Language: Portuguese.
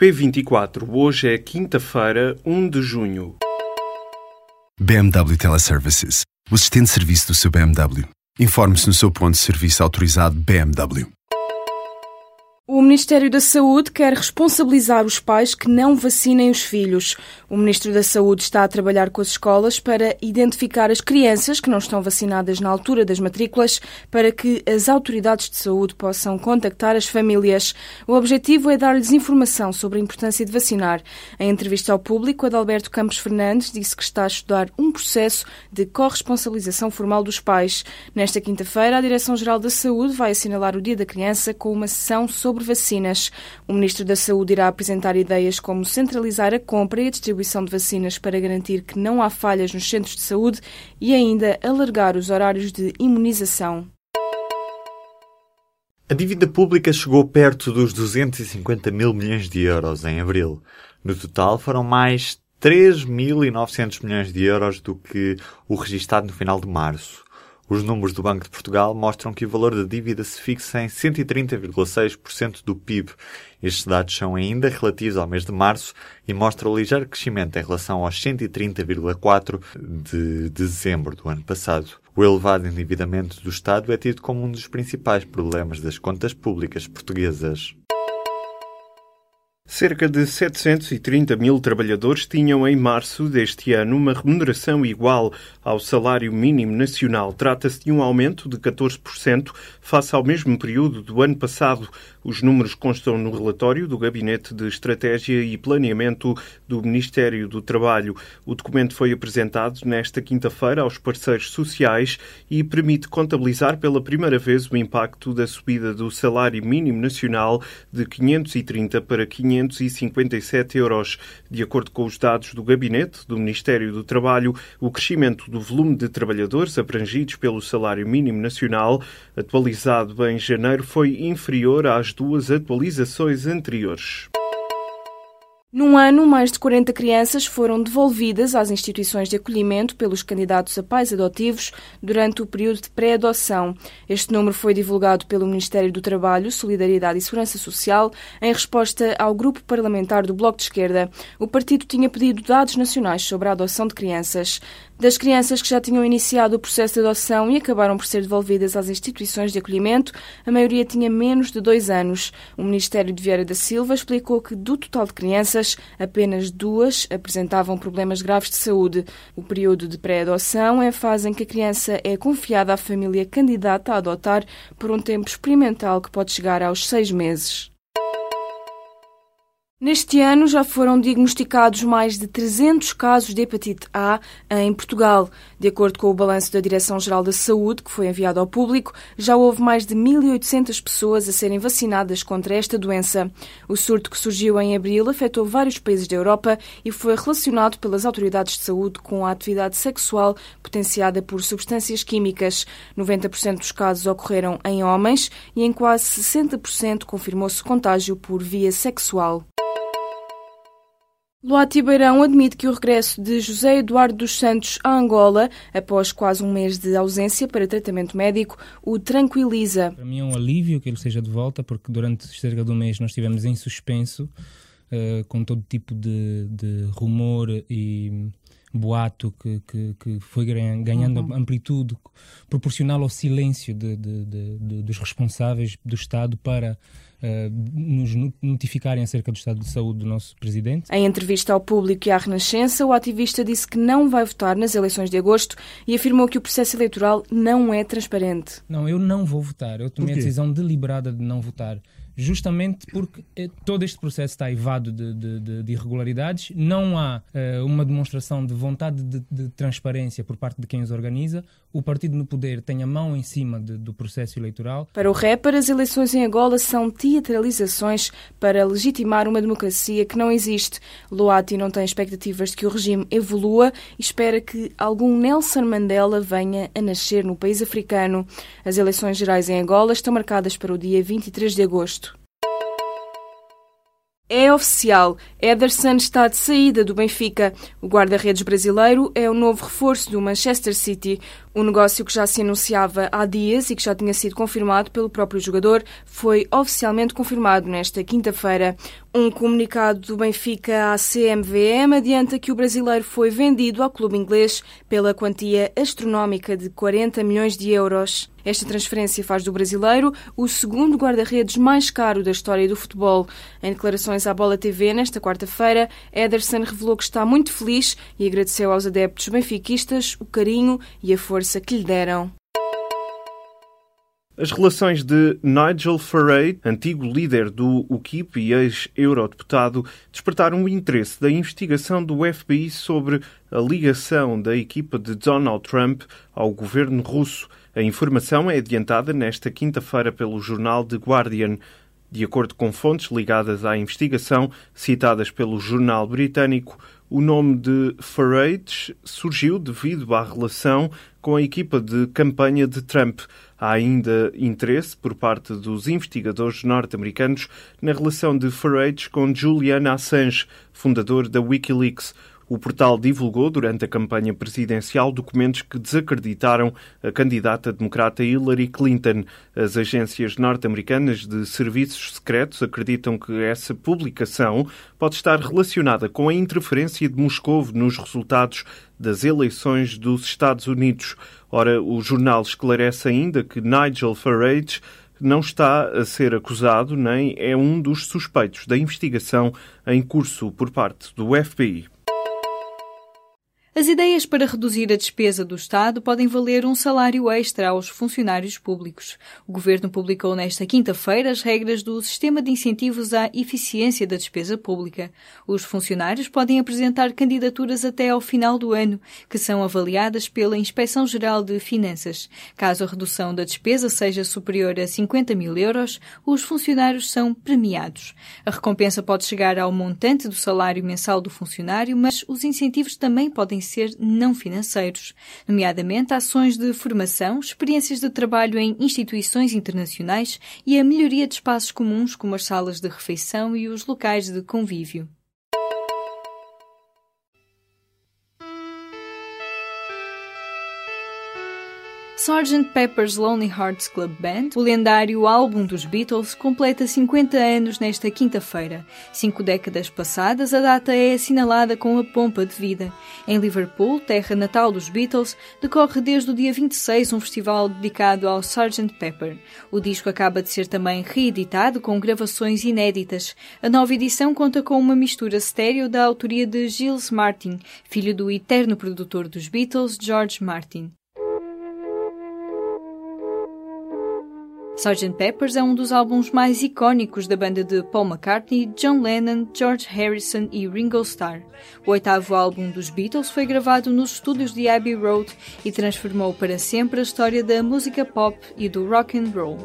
P24, hoje é quinta-feira, 1 de junho. BMW Teleservices, o assistente de serviço do seu BMW. Informe-se no seu ponto de serviço autorizado BMW. O Ministério da Saúde quer responsabilizar os pais que não vacinem os filhos. O Ministro da Saúde está a trabalhar com as escolas para identificar as crianças que não estão vacinadas na altura das matrículas para que as autoridades de saúde possam contactar as famílias. O objetivo é dar-lhes informação sobre a importância de vacinar. Em entrevista ao público, Adalberto Campos Fernandes disse que está a estudar um processo de corresponsabilização formal dos pais. Nesta quinta-feira, a Direção-Geral da Saúde vai assinalar o Dia da Criança com uma sessão sobre sobre vacinas. O Ministro da Saúde irá apresentar ideias como centralizar a compra e a distribuição de vacinas para garantir que não há falhas nos centros de saúde e ainda alargar os horários de imunização. A dívida pública chegou perto dos 250 mil milhões de euros em abril. No total, foram mais 3.900 milhões de euros do que o registado no final de março. Os números do Banco de Portugal mostram que o valor da dívida se fixa em 130,6% do PIB. Estes dados são ainda relativos ao mês de março e mostram o ligeiro crescimento em relação aos 130,4% de dezembro do ano passado. O elevado endividamento do Estado é tido como um dos principais problemas das contas públicas portuguesas. Cerca de 730 mil trabalhadores tinham em março deste ano uma remuneração igual ao salário mínimo nacional. Trata-se de um aumento de 14% face ao mesmo período do ano passado. Os números constam no relatório do Gabinete de Estratégia e Planeamento do Ministério do Trabalho. O documento foi apresentado nesta quinta-feira aos parceiros sociais e permite contabilizar pela primeira vez o impacto da subida do salário mínimo nacional de 530 para 500 557 euros. De acordo com os dados do Gabinete do Ministério do Trabalho, o crescimento do volume de trabalhadores abrangidos pelo salário mínimo nacional, atualizado em janeiro, foi inferior às duas atualizações anteriores. Num ano, mais de 40 crianças foram devolvidas às instituições de acolhimento pelos candidatos a pais adotivos durante o período de pré-adoção. Este número foi divulgado pelo Ministério do Trabalho, Solidariedade e Segurança Social em resposta ao grupo parlamentar do Bloco de Esquerda. O partido tinha pedido dados nacionais sobre a adoção de crianças das crianças que já tinham iniciado o processo de adoção e acabaram por ser devolvidas às instituições de acolhimento, a maioria tinha menos de dois anos. O Ministério de Vieira da Silva explicou que, do total de crianças, apenas duas apresentavam problemas graves de saúde. O período de pré-adoção é a fase em que a criança é confiada à família candidata a adotar por um tempo experimental que pode chegar aos seis meses. Neste ano já foram diagnosticados mais de 300 casos de hepatite A em Portugal. De acordo com o balanço da Direção-Geral da Saúde, que foi enviado ao público, já houve mais de 1.800 pessoas a serem vacinadas contra esta doença. O surto que surgiu em abril afetou vários países da Europa e foi relacionado pelas autoridades de saúde com a atividade sexual potenciada por substâncias químicas. 90% dos casos ocorreram em homens e em quase 60% confirmou-se contágio por via sexual. Luati Beirão admite que o regresso de José Eduardo dos Santos a Angola, após quase um mês de ausência para tratamento médico, o tranquiliza. Para mim é um alívio que ele seja de volta, porque durante cerca de um mês nós estivemos em suspenso, uh, com todo tipo de, de rumor e boato que, que, que foi ganhando uhum. amplitude proporcional ao silêncio de, de, de, dos responsáveis do Estado para uh, nos notificarem acerca do estado de saúde do nosso presidente. Em entrevista ao público e à Renascença, o ativista disse que não vai votar nas eleições de agosto e afirmou que o processo eleitoral não é transparente. Não, eu não vou votar. Eu tomei a decisão deliberada de não votar justamente porque eh, todo este processo está evado de, de, de, de irregularidades, não há uh, uma demonstração de vontade de, de, transparência por parte de quem os organiza, o partido no poder tem a mão em cima do processo eleitoral. Para o rapper, as eleições em Angola são teatralizações para legitimar uma democracia que não existe. Loati não tem expectativas de que o regime evolua e espera que algum Nelson Mandela venha a nascer no país africano. As eleições gerais em Angola estão marcadas para o dia 23 de agosto. É oficial, Ederson está de saída do Benfica. O guarda-redes brasileiro é o novo reforço do Manchester City. O negócio que já se anunciava há dias e que já tinha sido confirmado pelo próprio jogador foi oficialmente confirmado nesta quinta-feira. Um comunicado do Benfica à CMVM adianta que o brasileiro foi vendido ao clube inglês pela quantia astronómica de 40 milhões de euros. Esta transferência faz do brasileiro o segundo guarda-redes mais caro da história do futebol. Em declarações à Bola TV nesta quarta-feira, Ederson revelou que está muito feliz e agradeceu aos adeptos benfiquistas o carinho e a força que lhe deram. As relações de Nigel Farage, antigo líder do UKIP e ex-eurodeputado, despertaram o interesse da investigação do FBI sobre a ligação da equipa de Donald Trump ao governo russo. A informação é adiantada nesta quinta-feira pelo jornal The Guardian. De acordo com fontes ligadas à investigação, citadas pelo jornal britânico, o nome de Farage surgiu devido à relação com a equipa de campanha de Trump. Há ainda interesse por parte dos investigadores norte-americanos na relação de Farage com Julian Assange, fundador da Wikileaks. O portal divulgou durante a campanha presidencial documentos que desacreditaram a candidata democrata Hillary Clinton. As agências norte-americanas de serviços secretos acreditam que essa publicação pode estar relacionada com a interferência de Moscou nos resultados das eleições dos Estados Unidos. Ora, o jornal esclarece ainda que Nigel Farage não está a ser acusado nem é um dos suspeitos da investigação em curso por parte do FBI. As ideias para reduzir a despesa do Estado podem valer um salário extra aos funcionários públicos. O Governo publicou nesta quinta-feira as regras do Sistema de Incentivos à Eficiência da Despesa Pública. Os funcionários podem apresentar candidaturas até ao final do ano, que são avaliadas pela Inspeção Geral de Finanças. Caso a redução da despesa seja superior a 50 mil euros, os funcionários são premiados. A recompensa pode chegar ao montante do salário mensal do funcionário, mas os incentivos também podem ser não financeiros, nomeadamente ações de formação, experiências de trabalho em instituições internacionais e a melhoria de espaços comuns como as salas de refeição e os locais de convívio. Sgt. Pepper's Lonely Hearts Club Band, o lendário álbum dos Beatles, completa 50 anos nesta quinta-feira. Cinco décadas passadas, a data é assinalada com a pompa de vida. Em Liverpool, terra natal dos Beatles, decorre desde o dia 26 um festival dedicado ao Sgt. Pepper. O disco acaba de ser também reeditado com gravações inéditas. A nova edição conta com uma mistura estéreo da autoria de Gilles Martin, filho do eterno produtor dos Beatles, George Martin. Sgt. Pepper's é um dos álbuns mais icónicos da banda de Paul McCartney, John Lennon, George Harrison e Ringo Starr. O oitavo álbum dos Beatles foi gravado nos estúdios de Abbey Road e transformou para sempre a história da música pop e do rock and roll.